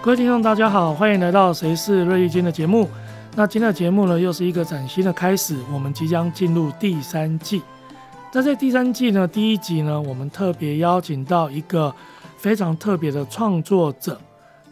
各位听众，大家好，欢迎来到《谁是瑞玉君》的节目。那今天的节目呢，又是一个崭新的开始，我们即将进入第三季。那在第三季呢，第一集呢，我们特别邀请到一个非常特别的创作者。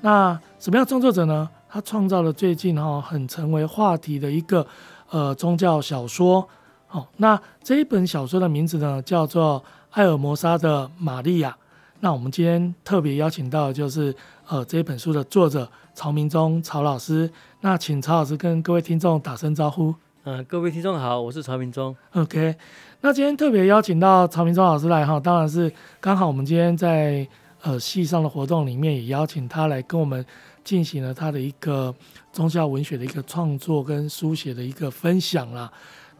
那什么样创作者呢？他创造了最近哈很成为话题的一个呃宗教小说。好，那这一本小说的名字呢，叫做《艾尔摩沙的玛利亚》。那我们今天特别邀请到的就是呃这本书的作者曹明忠曹老师。那请曹老师跟各位听众打声招呼。嗯、呃，各位听众好，我是曹明忠。OK，那今天特别邀请到曹明忠老师来哈，当然是刚好我们今天在呃系上的活动里面也邀请他来跟我们进行了他的一个宗教文学的一个创作跟书写的一个分享啦。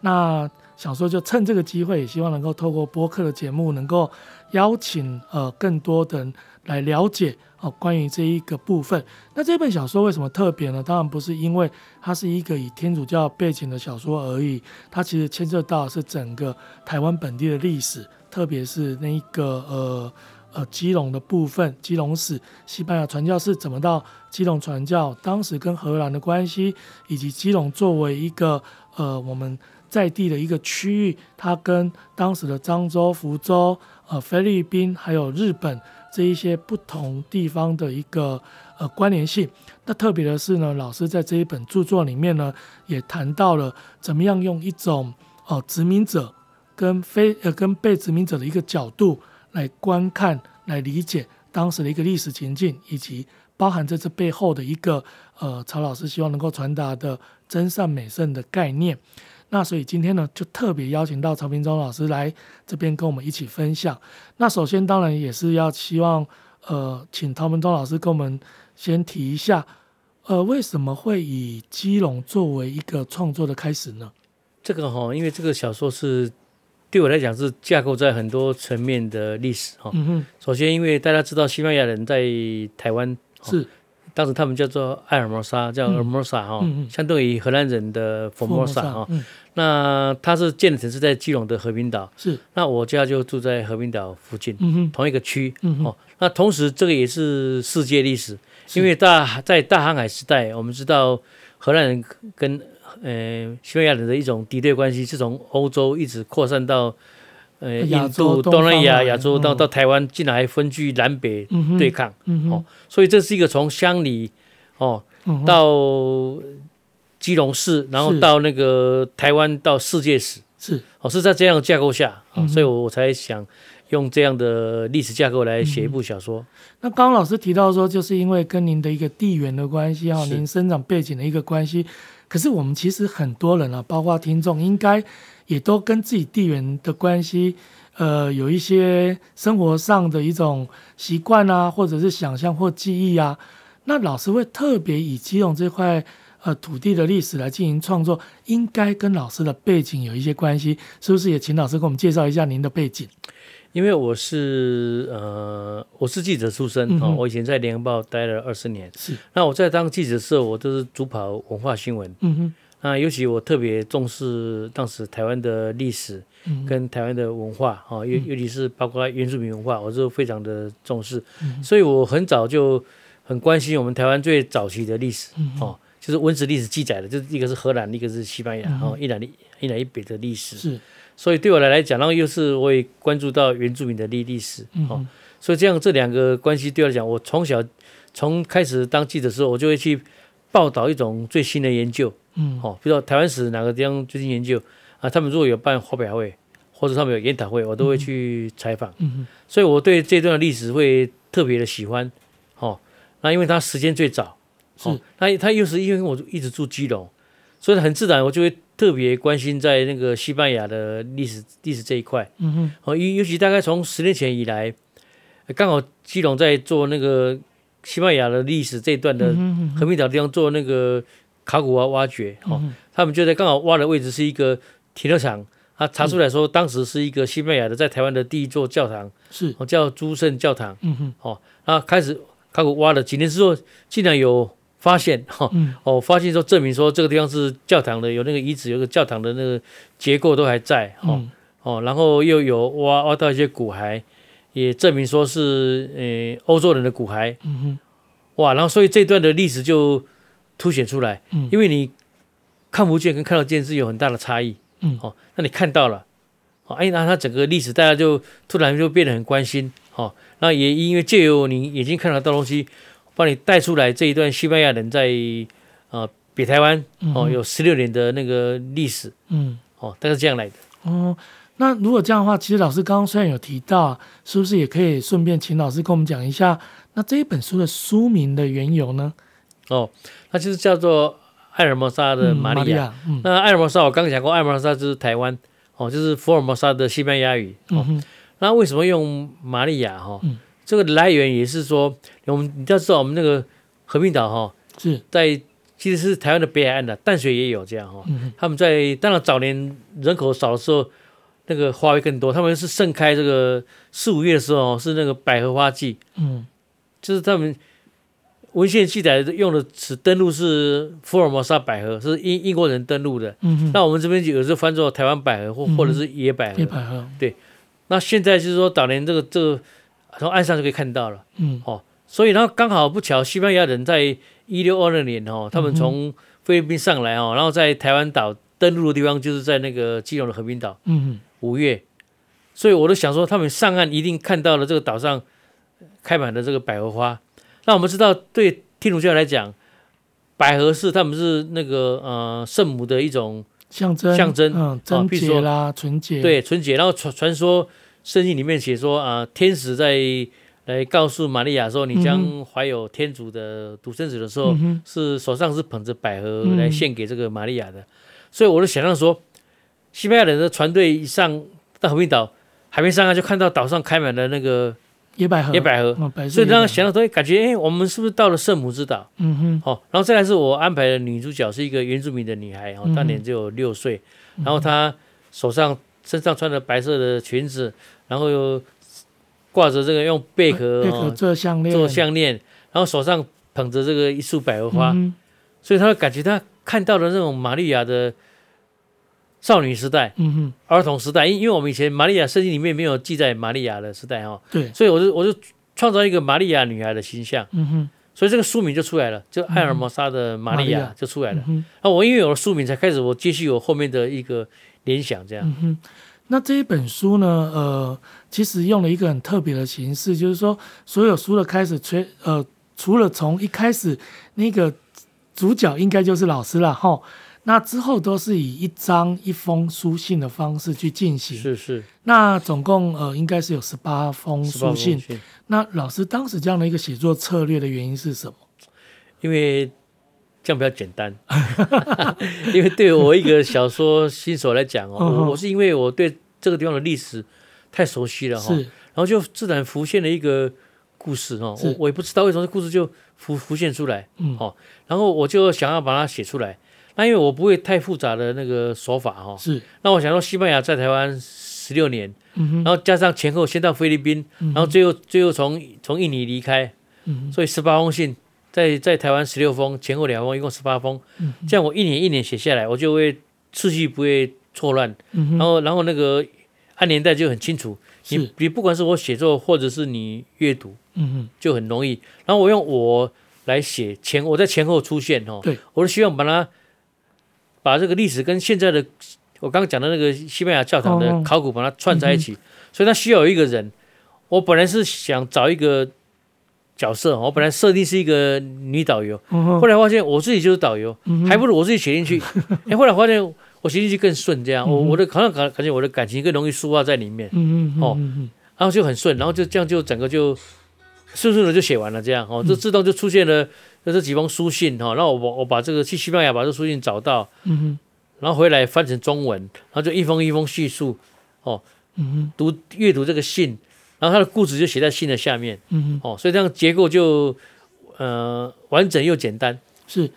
那想说就趁这个机会，也希望能够透过播客的节目，能够邀请呃更多的人来了解哦、关于这一个部分。那这本小说为什么特别呢？当然不是因为它是一个以天主教背景的小说而已，它其实牵涉到是整个台湾本地的历史，特别是那一个呃呃基隆的部分，基隆史，西班牙传教士怎么到基隆传教，当时跟荷兰的关系，以及基隆作为一个呃我们。在地的一个区域，它跟当时的漳州、福州、呃菲律宾还有日本这一些不同地方的一个呃关联性。那特别的是呢，老师在这一本著作里面呢，也谈到了怎么样用一种哦、呃、殖民者跟非呃跟被殖民者的一个角度来观看、来理解当时的一个历史情境，以及包含在这背后的一个呃曹老师希望能够传达的真善美圣的概念。那所以今天呢，就特别邀请到曹明忠老师来这边跟我们一起分享。那首先当然也是要希望，呃，请曹明忠老师跟我们先提一下，呃，为什么会以基隆作为一个创作的开始呢？这个哈，因为这个小说是对我来讲是架构在很多层面的历史哈。嗯哼。首先，因为大家知道西班牙人在台湾是。当时他们叫做艾尔摩沙，叫尔摩沙哈，相对于荷兰人的佛摩萨哈。那它是建的城市在基隆的和平岛，是。那我家就住在和平岛附近，嗯、同一个区。嗯、哦，那同时这个也是世界历史，因为大在大航海时代，我们知道荷兰人跟呃西班牙人的一种敌对关系，是从欧洲一直扩散到。呃，印度、东南亚、亚洲到到台湾，竟然还分居南北对抗，嗯、哦，所以这是一个从乡里哦、嗯、到基隆市，然后到那个台湾到世界史，是。哦，是在这样的架构下，嗯、所以我我才想用这样的历史架构来写一部小说。嗯、那刚刚老师提到说，就是因为跟您的一个地缘的关系哈，您生长背景的一个关系，可是我们其实很多人啊，包括听众，应该。也都跟自己地缘的关系，呃，有一些生活上的一种习惯啊，或者是想象或记忆啊。那老师会特别以基隆这块呃土地的历史来进行创作，应该跟老师的背景有一些关系，是不是？也请老师给我们介绍一下您的背景。因为我是呃，我是记者出身啊、嗯哦，我以前在联合报待了二十年。是。那我在当记者的时候，我都是主跑文化新闻。嗯哼。那尤其我特别重视当时台湾的历史跟台湾的文化啊，尤、嗯、尤其是包括原住民文化，我是非常的重视，嗯、所以我很早就很关心我们台湾最早期的历史哦、嗯，就是文史历史记载的，就是一个是荷兰，一个是西班牙哦、嗯，一南一一南一北的历史。是，所以对我来来讲，然后又是我也关注到原住民的历历史哦、嗯，所以这样这两个关系对我来讲，我从小从开始当记者的时候，我就会去报道一种最新的研究。嗯，好，比如说台湾史哪个地方最近研究啊？他们如果有办发表会，或者他们有研讨会，我都会去采访。嗯嗯，所以我对这段历史会特别的喜欢。哦，那因为它时间最早，哦，那它又是因为我一直住基隆，所以很自然我就会特别关心在那个西班牙的历史历史这一块。嗯哼，哦，尤尤其大概从十年前以来，刚好基隆在做那个西班牙的历史这一段的和平岛地方做那个。考古挖挖掘，哦，他们就在刚好挖的位置是一个停车场，他查出来说，当时是一个西班牙的在台湾的第一座教堂，是，叫诸圣教堂，嗯哼，哦，然后开始考古挖了几年之后，竟然有发现，哈，哦，发现说证明说这个地方是教堂的，有那个遗址，有个教堂的那个结构都还在，哦，哦，然后又有挖挖到一些骨骸，也证明说是呃欧洲人的骨骸，嗯哼。哇，然后所以这段的历史就凸显出来，嗯，因为你看不见跟看得见是有很大的差异，嗯，哦，那你看到了，哦，哎，那它整个历史大家就突然就变得很关心，哦，那也因为借由你眼睛看得到东西，帮你带出来这一段西班牙人在呃北台湾哦有十六年的那个历史，嗯，哦，大概是这样来的，哦。那如果这样的话，其实老师刚刚虽然有提到，是不是也可以顺便请老师跟我们讲一下，那这一本书的书名的缘由呢？哦，它就是叫做《艾尔摩沙的玛利亚》嗯。嗯，那艾尔摩沙我刚刚讲过，艾尔摩沙就是台湾，哦，就是福尔摩沙的西班牙语。哦，嗯、那为什么用玛利亚？哈、这个来源也是说，我们你要知道，我们那个和平岛哈，是在其实是台湾的北海岸的淡水也有这样哈。嗯、他们在当然早年人口少的时候。那个花会更多，他们是盛开这个四五月的时候，是那个百合花季。嗯，就是他们文献记载用的词登陆是福尔摩沙百合，是英英国人登陆的。嗯哼，那我们这边有时候翻作台湾百合或或者是野百合。野百合。对，那现在就是说早年这个这个从岸上就可以看到了。嗯，哦，所以然后刚好不巧，西班牙人在一六二二年哦，他们从菲律宾上来哦，然后在台湾岛登陆的地方就是在那个基隆的和平岛。嗯哼。五月，所以我都想说，他们上岸一定看到了这个岛上开满了这个百合花。那我们知道，对天主教来讲，百合是他们是那个呃圣母的一种象征，象征，嗯，贞洁啦，纯洁，对，纯洁。然后传传说圣经里面写说啊、呃，天使在来告诉玛利亚说，你将怀有天主的独生子的时候，嗯、是手上是捧着百合来献给这个玛利亚的。嗯、所以我就想象说。西班牙人的船队一上到和平岛，海面上岸就看到岛上开满了那个野百合，野百合，所以让他想到说，感觉哎，我们是不是到了圣母之岛？嗯哼。好，然后再来是我安排的女主角是一个原住民的女孩，哦，当年只有六岁，然后她手上身上穿着白色的裙子，然后又挂着这个用贝壳做项链，做项链，然后手上捧着这个一束百合花，所以她感觉她看到了那种玛利亚的。少女时代，嗯哼，儿童时代，因因为我们以前玛利亚圣经里面没有记载玛利亚的时代哈，对，所以我就我就创造一个玛利亚女孩的形象，嗯哼，所以这个书名就出来了，就艾尔摩沙的玛利亚就出来了。嗯、那我因为有了书名，才开始我继续我后面的一个联想，这样。嗯哼，那这一本书呢，呃，其实用了一个很特别的形式，就是说所有书的开始，除呃除了从一开始那个主角应该就是老师了哈。那之后都是以一张一封书信的方式去进行，是是。那总共呃应该是有十八封书信。信那老师当时这样的一个写作策略的原因是什么？因为这样比较简单。因为对我一个小说新手来讲哦，我我是因为我对这个地方的历史太熟悉了哈，是然后就自然浮现了一个故事哦，我我也不知道为什么这故事就浮浮现出来，嗯，好，然后我就想要把它写出来。那因为我不会太复杂的那个手法哈，是。那我想说，西班牙在台湾十六年，然后加上前后先到菲律宾，嗯、然后最后最后从从印尼离开，嗯哼，所以十八封信在在台湾十六封，前后两封，一共十八封，嗯，这样我一年一年写下来，我就会次序不会错乱，嗯哼，然后然后那个按年代就很清楚，你你不管是我写作或者是你阅读，嗯哼，就很容易。然后我用我来写前，我在前后出现哈，对，我是希望把它。把这个历史跟现在的我刚刚讲的那个西班牙教堂的考古把它串在一起，所以它需要有一个人。我本来是想找一个角色，我本来设定是一个女导游，后来发现我自己就是导游，还不如我自己写进去。哎，后来发现我写进去更顺，这样我我的好像感感觉我的感情更容易抒发在里面，哦，然后就很顺，然后就这样就整个就顺顺的就写完了，这样哦，就自动就出现了。这是几封书信哈，然后我我把这个去西班牙把这书信找到，嗯哼，然后回来翻成中文，然后就一封一封叙述，哦，嗯哼，读阅读这个信，然后他的故事就写在信的下面，嗯哼，哦，所以这样结构就呃完整又简单。是，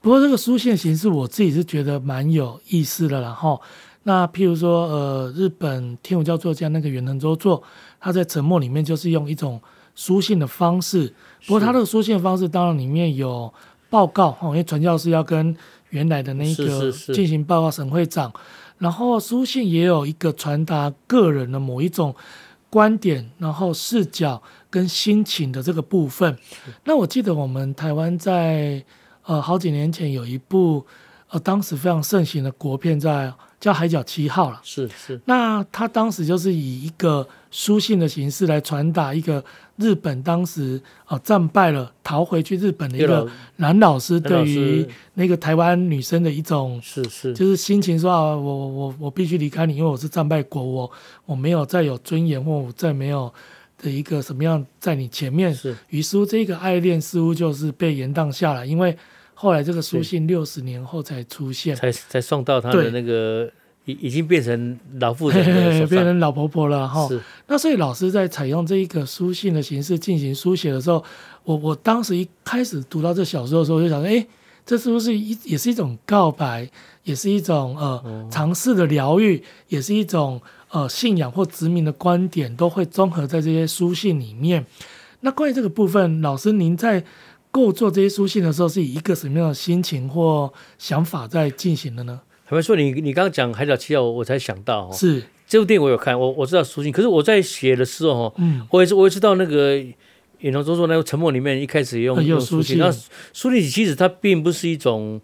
不过这个书信形式我自己是觉得蛮有意思的，然后那譬如说呃日本天主教作家那个远藤周作，他在沉默里面就是用一种。书信的方式，不过他这个书信的方式当然里面有报告，因为传教士要跟原来的那个进行报告，省会长，然后书信也有一个传达个人的某一种观点，然后视角跟心情的这个部分。那我记得我们台湾在呃好几年前有一部呃当时非常盛行的国片在。叫《海角七号》了，是是。那他当时就是以一个书信的形式来传达一个日本当时啊战败了逃回去日本的一个男老师对于那个台湾女生的一种是是，就是心情说啊，我我我必须离开你，因为我是战败国，我我没有再有尊严，或我再没有的一个什么样在你前面。是。于是这个爱恋似乎就是被延宕下来，因为。后来这个书信六十年后才出现，才才送到他的那个已已经变成老妇人嘿嘿，变成老婆婆了哈。那所以老师在采用这一个书信的形式进行书写的时候，我我当时一开始读到这小说的时候，我就想说，哎，这是不是一也是一种告白，也是一种呃尝试的疗愈，也是一种呃信仰或殖民的观点，都会综合在这些书信里面。那关于这个部分，老师您在。构作这些书信的时候，是以一个什么样的心情或想法在进行的呢？坦白说，你你刚刚讲《海角七号》，我才想到哦，是这部电影我有看，我我知道书信，可是我在写的时候，嗯，我也是我也知道那个远藤周作那个《沉默》里面一开始用用书信，那书信其实它并不是一种，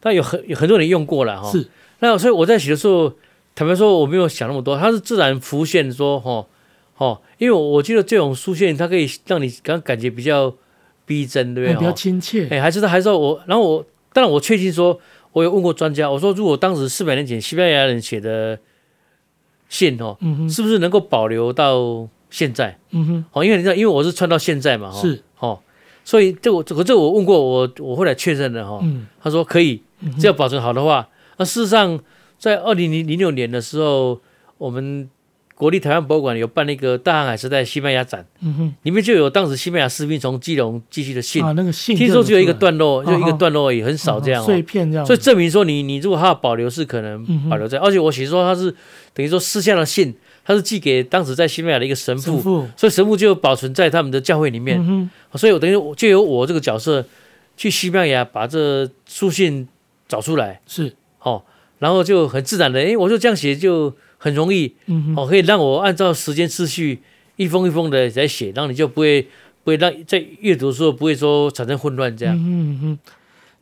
但有很有很多人用过了哈，是。那所以我在写的时候，坦白说我没有想那么多，它是自然浮现说，哈，哦，因为我觉得这种书信它可以让你刚感觉比较。逼真对不对？比较亲切。哎，还是还是我，然后我当然我确信说，我有问过专家，我说如果当时四百年前西班牙人写的信哦，嗯哼，是不是能够保留到现在？嗯哼，哦，因为你知道，因为我是穿到现在嘛，是，哦，所以这我这这我问过我，我后来确认了哈，嗯，他说可以，只要保存好的话，那事实上在二零零零六年的时候，我们。国立台湾博物馆有办那个大航海时代西班牙展，嗯哼，里面就有当时西班牙士兵从基隆寄去的信，啊，那个信，听说只有一个段落，就一个段落而已，很少这样，碎片这样，所以证明说你你如果还要保留是可能保留在，而且我写说他是等于说私下的信，他是寄给当时在西班牙的一个神父，所以神父就保存在他们的教会里面，所以我等于就由我这个角色去西班牙把这书信找出来，是，哦，然后就很自然的，哎，我就这样写就。很容易，嗯哦，可以让我按照时间次序一封一封的来写，然后你就不会不会让在阅读的时候不会说产生混乱这样。嗯嗯嗯。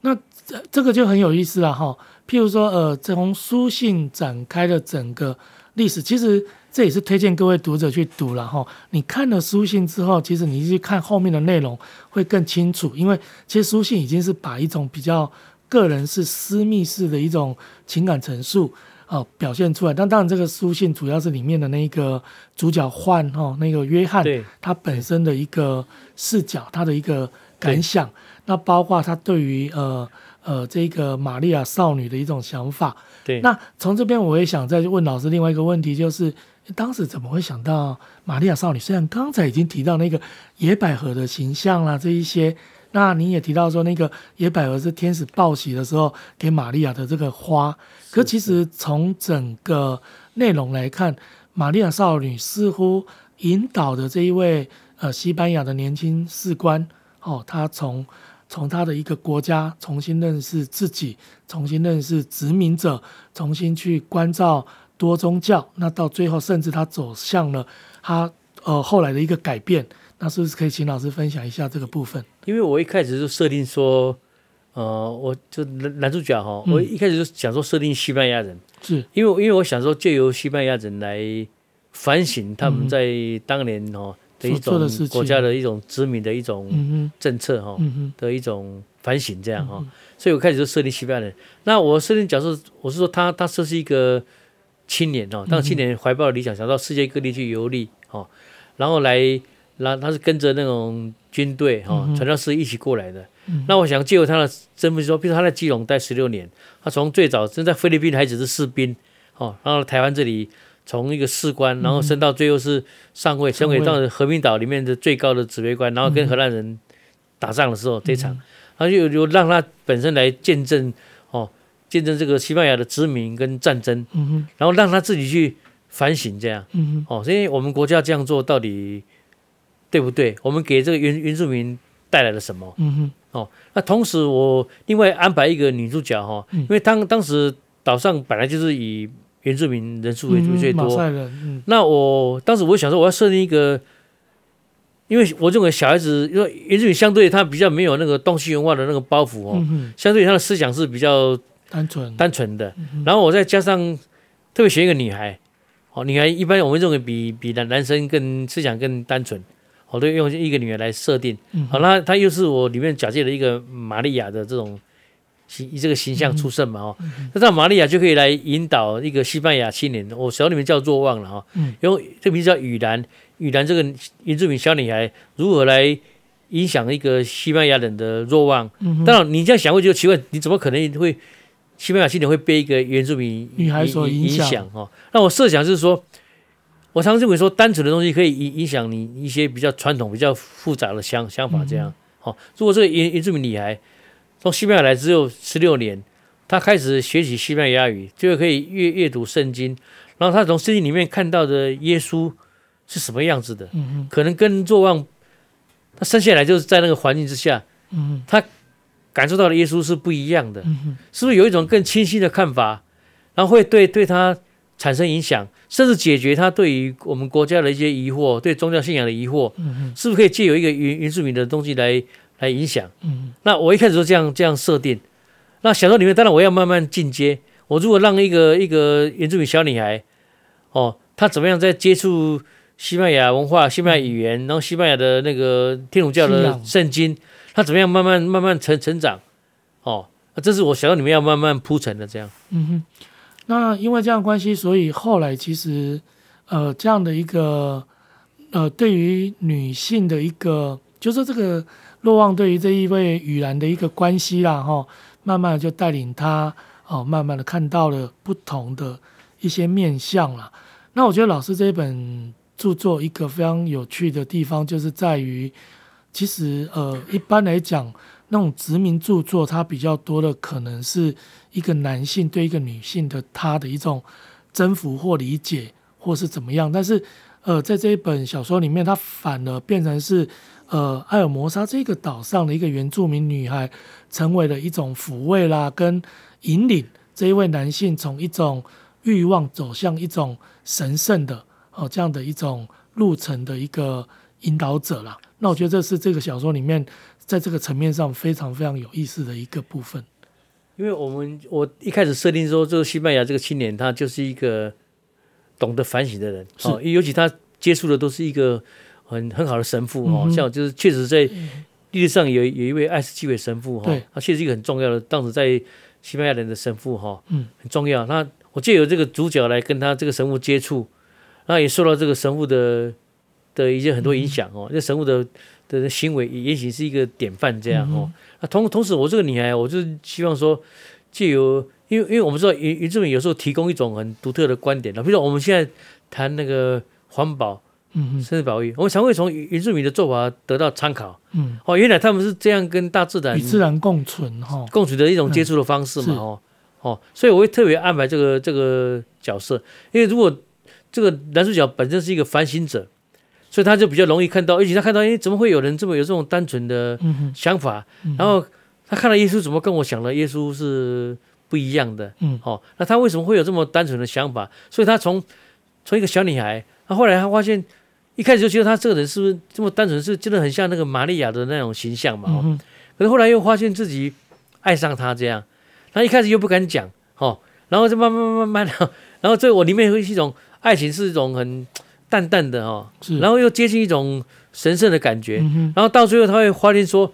那这这个就很有意思了哈。譬如说，呃，从书信展开的整个历史，其实这也是推荐各位读者去读了哈。你看了书信之后，其实你去看后面的内容会更清楚，因为其实书信已经是把一种比较个人是、私密式的一种情感陈述。哦，表现出来。但当然，这个书信主要是里面的那个主角换哦，那个约翰，他本身的一个视角，他的一个感想。那包括他对于呃呃这个玛利亚少女的一种想法。对。那从这边我也想再问老师另外一个问题，就是当时怎么会想到玛利亚少女？虽然刚才已经提到那个野百合的形象啦，这一些。那你也提到说，那个野百合是天使报喜的时候给玛利亚的这个花，可其实从整个内容来看，玛利亚少女似乎引导的这一位呃西班牙的年轻士官哦，他从从他的一个国家重新认识自己，重新认识殖民者，重新去关照多宗教，那到最后甚至他走向了他呃后来的一个改变。那是不是可以请老师分享一下这个部分？因为我一开始就设定说，呃，我就男男主角哈，嗯、我一开始就想说设定西班牙人，是。因为因为我想说借由西班牙人来反省他们在当年哦的一种国家的一种殖民的一种政策哈的一种反省这样哈，所以我开始就设定西班牙人。那我设定假设，我是说他他是一个青年哦，当青年怀抱理想，想到世界各地去游历哦，然后来。那他是跟着那种军队哈传教士一起过来的。嗯、那我想借由他的身份说，比如他在基隆待十六年，他从最早正在菲律宾还只是士兵，哦，然后台湾这里从一个士官，然后升到最后是上尉，升为到和平岛里面的最高的指挥官，然后跟荷兰人打仗的时候这场，然后就就让他本身来见证哦，见证这个西班牙的殖民跟战争，然后让他自己去反省这样，哦，所以我们国家这样做到底。对不对？我们给这个原原住民带来了什么？嗯哼。哦，那同时我另外安排一个女主角哈，因为当当时岛上本来就是以原住民人数为主最多。那我当时我想说，我要设定一个，因为我认为小孩子，因为原住民相对他比较没有那个东西文化的那个包袱哦，嗯、相对他的思想是比较单纯单纯的。嗯、然后我再加上特别选一个女孩，哦，女孩一般我们认为比比男男生更思想更单纯。我都用一个女儿来设定，好，那她又是我里面假借的一个玛利亚的这种形这个形象出身嘛，哦，那这样玛利亚就可以来引导一个西班牙青年，我小里面叫若望了哈，用这名字叫雨兰，雨兰这个原住民小女孩如何来影响一个西班牙人的若望？当然你这样想会觉得奇怪，你怎么可能会西班牙青年会被一个原住民女孩所影响？哈，那我设想就是说。我常常认为说，单纯的东西可以影影响你一些比较传统、比较复杂的想想法。这样，好，如果这个原原住民女孩从西班牙来只有十六年，她开始学习西班牙语，就可以阅阅读圣经，然后她从圣经里面看到的耶稣是什么样子的，可能跟若望他生下来就是在那个环境之下，他感受到的耶稣是不一样的，是不是有一种更清晰的看法，然后会对对他。产生影响，甚至解决他对于我们国家的一些疑惑，对宗教信仰的疑惑，嗯、是不是可以借由一个原原住民的东西来来影响？嗯、那我一开始就这样这样设定。那小说里面，当然我要慢慢进阶。我如果让一个一个原住民小女孩，哦，她怎么样在接触西班牙文化、西班牙语言，然后西班牙的那个天主教的圣经，她怎么样慢慢慢慢成成长？哦，这是我小说里面要慢慢铺陈的这样。嗯哼。那因为这样关系，所以后来其实，呃，这样的一个，呃，对于女性的一个，就是这个洛望对于这一位雨兰的一个关系啦，哈，慢慢的就带领她，哦，慢慢的看到了不同的一些面相啦。那我觉得老师这一本著作一个非常有趣的地方，就是在于，其实，呃，一般来讲。那种殖民著作，它比较多的可能是一个男性对一个女性的他的一种征服或理解，或是怎么样。但是，呃，在这一本小说里面，它反而变成是，呃，艾尔摩沙这个岛上的一个原住民女孩，成为了一种抚慰啦，跟引领这一位男性从一种欲望走向一种神圣的哦这样的一种路程的一个引导者啦。那我觉得这是这个小说里面。在这个层面上非常非常有意思的一个部分，因为我们我一开始设定说，这个西班牙这个青年他就是一个懂得反省的人，哦，尤其他接触的都是一个很很好的神父哦，像就是确实在历史上有有一位爱斯基韦神父哈，他确实是一个很重要的，当时在西班牙人的神父哈，嗯，很重要。那我借由这个主角来跟他这个神父接触，那也受到这个神父的的一些很多影响哦，这神父的。的行为也许是一个典范，这样哦。那同同时，我这个女孩，我就希望说，借由，因为因为我们知道原原住民有时候提供一种很独特的观点，比如说我们现在谈那个环保，嗯，生态保育，我们常会从原住民的做法得到参考，嗯，哦，原来他们是这样跟大自然与自然共存哈，共存的一种接触的方式嘛，哦，哦，所以我会特别安排这个这个角色，因为如果这个男主角本身是一个反省者。所以他就比较容易看到，而且他看到，哎，怎么会有人这么有这种单纯的想法？然后他看到耶稣，怎么跟我想的耶稣是不一样的？嗯，哦，那他为什么会有这么单纯的想法？所以他从从一个小女孩，他后来他发现，一开始就觉得他这个人是不是这么单纯，是真的很像那个玛利亚的那种形象嘛？哦，嗯、可是后来又发现自己爱上他这样，他一开始又不敢讲，哦，然后就慢慢慢慢慢，然后这我里面会是一种爱情，是一种很。淡淡的哦，然后又接近一种神圣的感觉，嗯、然后到最后他会发现说，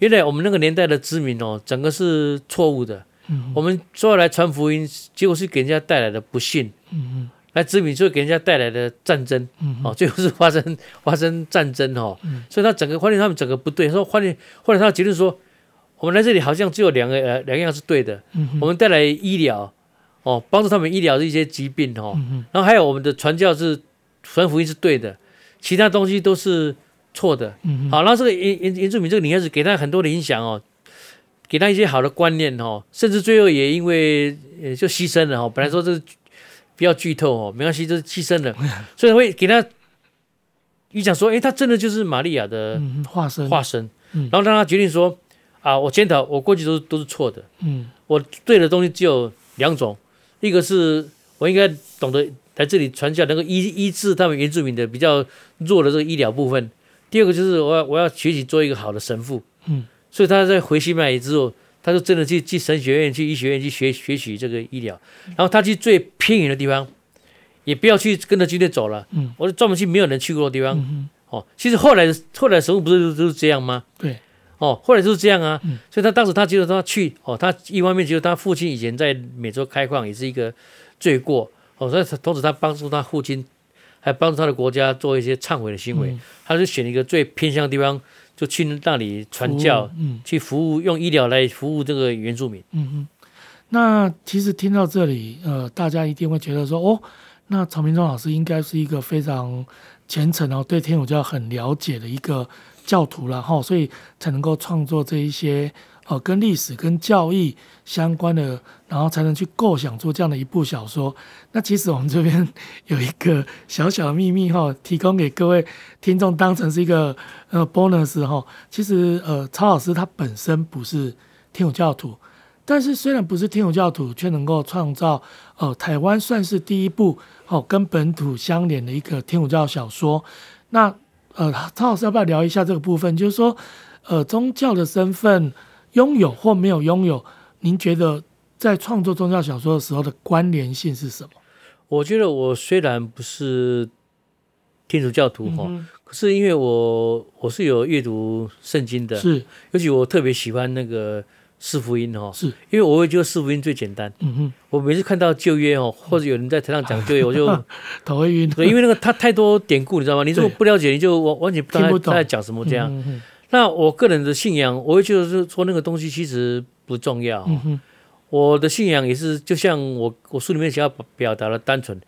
原来我们那个年代的殖民哦，整个是错误的，嗯、我们说要来传福音，结果是给人家带来的不幸，嗯、哼。来殖民就会给人家带来的战争，嗯、哦，最后是发生发生战争哦，嗯、所以他整个发现他们整个不对，说发现后来他结论说，我们来这里好像只有两个呃两样是对的，嗯、我们带来医疗哦，帮助他们医疗的一些疾病哦，嗯、哼。然后还有我们的传教是。传福音是对的，其他东西都是错的。嗯、好，然后这个原原原住民这个女孩子给他很多的影响哦，给他一些好的观念哦，甚至最后也因为呃就牺牲了哦。本来说这是不要剧透哦，没关系，就是牺牲了，所以会给他你讲说，哎，他真的就是玛利亚的化身化身，然后让他决定说啊，我检讨我过去都是都是错的，嗯，我对的东西只有两种，一个是。我应该懂得来这里传教，能够医医治他们原住民的比较弱的这个医疗部分。第二个就是我要我要学习做一个好的神父。嗯，所以他在回西班牙之后，他就真的去去神学院、去医学院去学学习这个医疗。然后他去最偏远的地方，也不要去跟着军队走了。嗯，我就专门去没有人去过的地方。嗯哦，其实后来的后来的神父不是都是这样吗？对。哦，后来就是这样啊。嗯。所以他当时他觉得他去哦，他一方面觉得他父亲以前在美洲开矿也是一个罪过。哦，所以同时他帮助他父亲，还帮助他的国家做一些忏悔的行为。嗯、他就选一个最偏向的地方，就去那里传教，嗯，去服务，用医疗来服务这个原住民。嗯嗯。那其实听到这里，呃，大家一定会觉得说，哦，那曹明忠老师应该是一个非常虔诚哦，对天主教很了解的一个教徒了哈，所以才能够创作这一些。哦，跟历史、跟教义相关的，然后才能去构想出这样的一部小说。那其实我们这边 有一个小小的秘密哈，提供给各位听众当成是一个呃 bonus 哈。其实呃，曹老师他本身不是天主教徒，但是虽然不是天主教徒，却能够创造呃台湾算是第一部哦跟本土相连的一个天主教小说。那呃，曹老师要不要聊一下这个部分？就是说呃，宗教的身份。拥有或没有拥有，您觉得在创作宗教小说的时候的关联性是什么？我觉得我虽然不是天主教徒哈、嗯，可是因为我我是有阅读圣经的，是，尤其我特别喜欢那个四福音哈，是因为我会觉得四福音最简单。嗯哼，我每次看到旧约哦，或者有人在台上讲旧约，我就 头会晕。对，因为那个他太多典故，你知道吗？你如果不了解，你就完完全不知道他在讲什么这样。嗯那我个人的信仰，我会觉得是说那个东西其实不重要。嗯、我的信仰也是，就像我我书里面想要表达的单纯。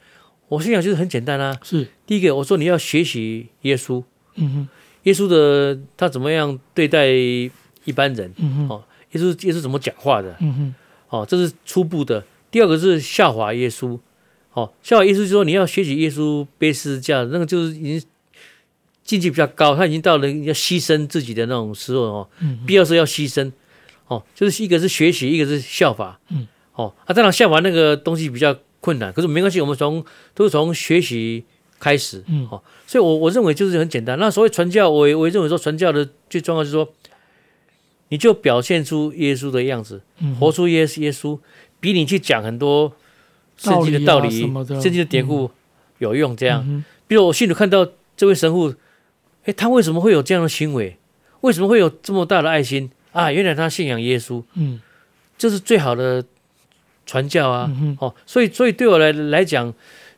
我信仰就是很简单啊。是第一个，我说你要学习耶稣。嗯、耶稣的他怎么样对待一般人？嗯、哦，耶稣耶稣怎么讲话的？嗯、哦，这是初步的。第二个是效法耶稣。哦，效法耶稣就是说你要学习耶稣背十字架，那个就是已经。境界比较高，他已经到了要牺牲自己的那种时候哦，必要时候要牺牲，哦，就是一个是学习，一个是效法，嗯，哦，啊，当然效法那个东西比较困难，可是没关系，我们从都是从学习开始，嗯，哦，所以我我认为就是很简单。那所谓传教，我我认为说传教的最重要就是说，你就表现出耶稣的样子，活出耶耶稣，比你去讲很多圣经的道理、圣经的典故有用。这样，比如我信徒看到这位神父。哎，他为什么会有这样的行为？为什么会有这么大的爱心啊？原来他信仰耶稣，嗯，这是最好的传教啊。嗯、哦，所以，所以对我来来讲，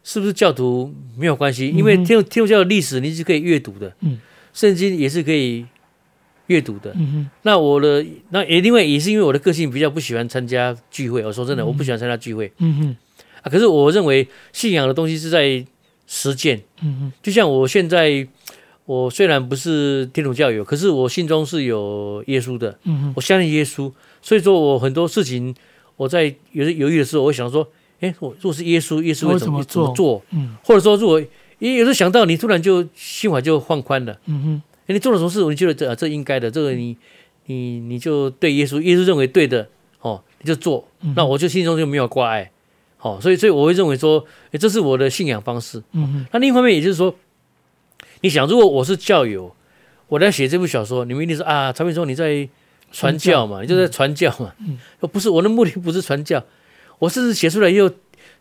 是不是教徒没有关系？因为天天主教的历史你是可以阅读的，嗯，圣经也是可以阅读的。嗯，那我的那也另外也是因为我的个性比较不喜欢参加聚会。我说真的，嗯、我不喜欢参加聚会。嗯哼，啊，可是我认为信仰的东西是在实践。嗯哼，就像我现在。我虽然不是天主教友，可是我心中是有耶稣的。嗯，我相信耶稣，所以说我很多事情，我在有犹豫的时候，我想说，哎，我如果是耶稣，耶稣会怎么怎么做？嗯，或者说，如果也有时候想到你，突然就心怀就放宽了。嗯哼，你做了什么事，你觉得这这应该的，这个你你你就对耶稣，耶稣认为对的，哦，你就做。那我就心中就没有挂碍。好，所以所以我会认为说，哎，这是我的信仰方式。嗯哼，那另一方面也就是说。你想，如果我是教友，我在写这部小说，你们一定说啊，曹铭忠你在传教嘛，你就在传教嘛。嗯，不是，我的目的不是传教，我甚至写出来以后，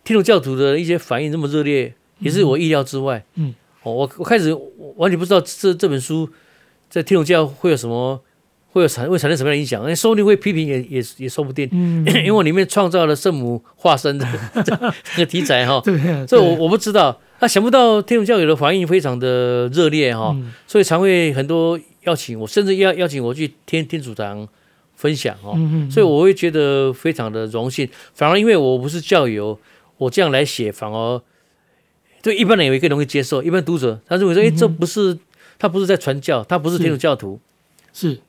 天主教徒的一些反应这么热烈，也是我意料之外。嗯，哦，我我开始完全不知道这这本书在天主教会有什么，会有产会产生什么样的影响，说不定会批评也也也说不定。嗯，因为我里面创造了圣母化身的这个题材哈，对，这我我不知道。那、啊、想不到天主教友的反应非常的热烈哈、嗯，所以常会很多邀请我，甚至邀邀请我去天天主堂分享哈、嗯，所以我会觉得非常的荣幸。反而因为我不是教友，我这样来写，反而对一般人有一个容易接受。一般读者他认为说，哎，这不是他不是在传教，他不是天主教徒，是，是。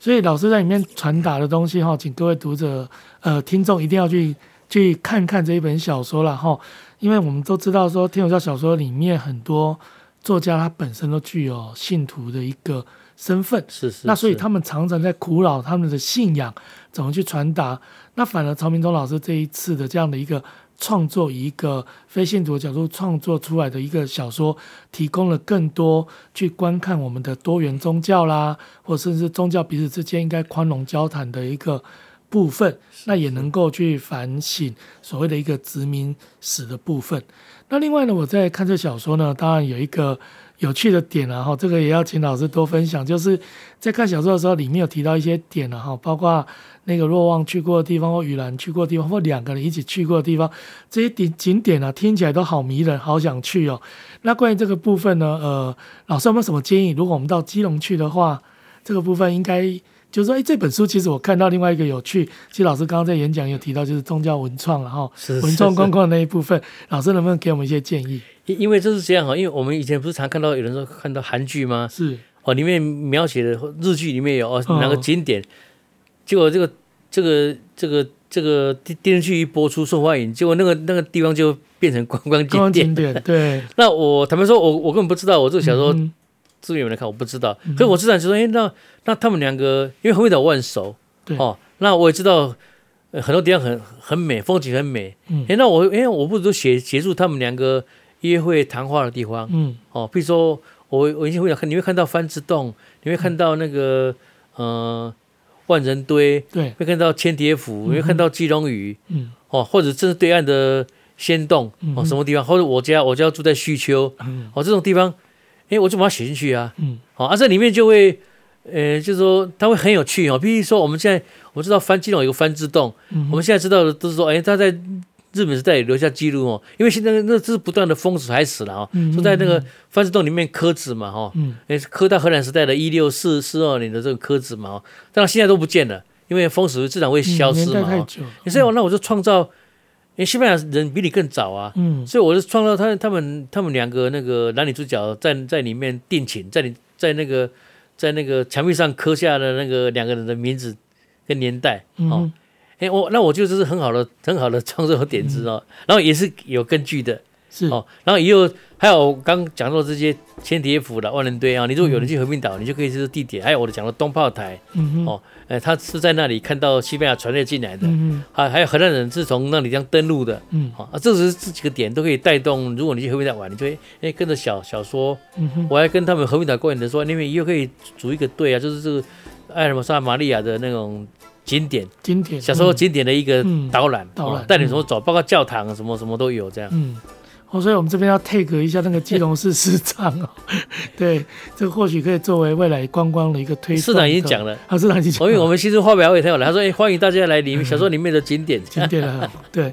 所以老师在里面传达的东西哈，请各位读者呃听众一定要去去看看这一本小说了哈。因为我们都知道说，天主教小说里面很多作家他本身都具有信徒的一个身份，是是，是。那所以他们常常在苦恼他们的信仰怎么去传达。那反而曹明忠老师这一次的这样的一个创作一个非信徒的角度创作出来的一个小说，提供了更多去观看我们的多元宗教啦，或甚至宗教彼此之间应该宽容交谈的一个部分，那也能够去反省所谓的一个殖民史的部分。那另外呢，我在看这小说呢，当然有一个有趣的点啊，哈，这个也要请老师多分享，就是在看小说的时候，里面有提到一些点啊，哈，包括那个若望去过的地方，或雨兰去过的地方，或两个人一起去过的地方，这些景景点啊，听起来都好迷人，好想去哦。那关于这个部分呢，呃，老师有没有什么建议？如果我们到基隆去的话，这个部分应该。就是说，哎，这本书其实我看到另外一个有趣，其实老师刚刚在演讲有提到，就是宗教文创，然后文创观光那一部分，老师能不能给我们一些建议？因因为就是这样哈，因为我们以前不是常看到有人说看到韩剧吗？是哦，里面描写的日剧里面有哦哪个景点，结果这个这个这个这个电电视剧一播出受欢迎，结果那个那个地方就变成观光景点。景点对。那我坦白说，我我根本不知道，我这个小说。嗯资源有人看，我不知道。可是我知道，就说，哎，那那他们两个，因为洪伟岛我很熟，对哦，那我也知道很多地方很很美，风景很美。嗯，哎，那我，哎，我不如协协助他们两个约会谈话的地方。嗯，哦，比如说我我以前会看，你会看到番子洞，你会看到那个呃万人堆，对，会看到千叠府，你会看到基隆屿，嗯，哦，或者这是对岸的仙洞，哦，什么地方？或者我家我家住在旭丘，嗯，哦，这种地方。哎，我就把它写进去啊。嗯，好，啊，这里面就会，呃，就是说它会很有趣哦。比如说，我们现在我们知道翻基隆有个翻之洞，嗯，我们现在知道的都是说，哎，他在日本时代也留下记录哦。因为现在那这是不断的封死还死了哦，嗯，说在那个番之洞里面刻字嘛，哈，嗯，哎，刻到荷兰时代的一六四四二年的这个刻字嘛，哦，但现在都不见了，因为封死自然会消失嘛。哦，所以那我就创造。因为西班牙人比你更早啊，嗯，所以我就创造他他们他们两个那个男女主角在在里面定情，在你在那个在那个墙壁上刻下的那个两个人的名字跟年代，嗯、哦，哎我那我觉得这是很好的很好的创作和点子哦，嗯、然后也是有根据的。是哦，然后也有还有刚讲到这些千叠府的万人堆啊，你如果有人去和平岛，你就可以去地点。还有我的讲的东炮台，嗯哦，哎，他是在那里看到西班牙船队进来的，嗯还还有荷兰人是从那里这样登陆的，嗯，啊，这是这几个点都可以带动。如果你去和平岛玩，你就会哎跟着小小说，嗯我还跟他们和平岛公园的说，那边又可以组一个队啊，就是这个艾什么萨玛利亚的那种景点，景点，小时候景点的一个导览，导览带你什么走，包括教堂什么什么都有这样，嗯。哦，所以我们这边要 take 一下那个基隆市市长哦，对，这或许可以作为未来观光的一个推。市长已经讲了，啊，市长已经讲了。因为我们新书发表会他有来，他说：“哎，欢迎大家来里面小说里面的景点。”景点啊，对。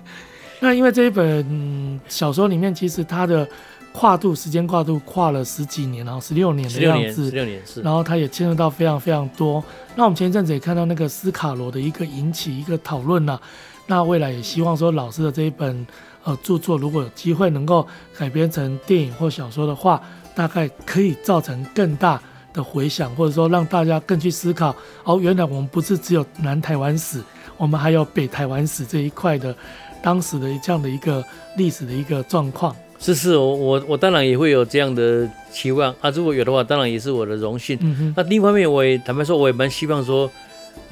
那因为这一本小说里面，其实它的跨度时间跨度跨了十几年，然后十六年的样子，十六年是。然后它也牵涉到非常非常多。那我们前一阵子也看到那个斯卡罗的一个引起一个讨论呐，那未来也希望说老师的这一本。呃，著作如果有机会能够改编成电影或小说的话，大概可以造成更大的回响，或者说让大家更去思考。哦，原来我们不是只有南台湾史，我们还有北台湾史这一块的当时的这样的一个历史的一个状况。是是，我我我当然也会有这样的期望啊，如果有的话，当然也是我的荣幸。嗯哼。那另一方面，我也坦白说，我也蛮希望说，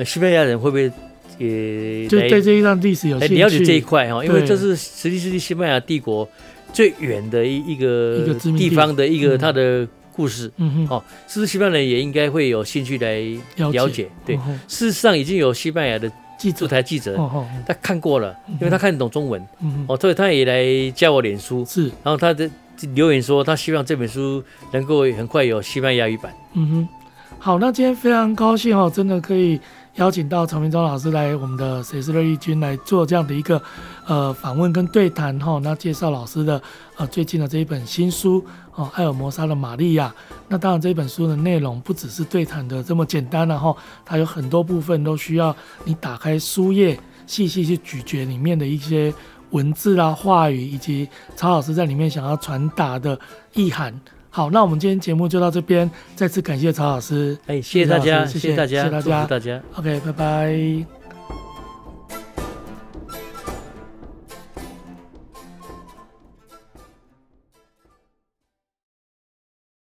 西班牙人会不会？也就对这一段历史有兴趣，了解这一块哈，因为这是十七世纪西班牙帝国最远的一一个地方的一个它的故事。嗯哼，哦，是不是西班牙人也应该会有兴趣来了解？对，事实上已经有西班牙的驻台记者，他看过了，因为他看得懂中文，哦，所以他也来加我脸书，是，然后他的留言说他希望这本书能够很快有西班牙语版。嗯哼，好，那今天非常高兴哦，真的可以。邀请到曹明忠老师来我们的谁是乐意君来做这样的一个呃访问跟对谈哈，那介绍老师的呃最近的这一本新书哦，艾尔摩沙的玛利亚。那当然这本书的内容不只是对谈的这么简单了哈，它有很多部分都需要你打开书页细细去咀嚼里面的一些文字啊话语，以及曹老师在里面想要传达的意涵。好，那我们今天节目就到这边，再次感谢曹老师。哎，谢谢大家，谢谢大家，谢谢大家，谢谢大家。OK，拜拜。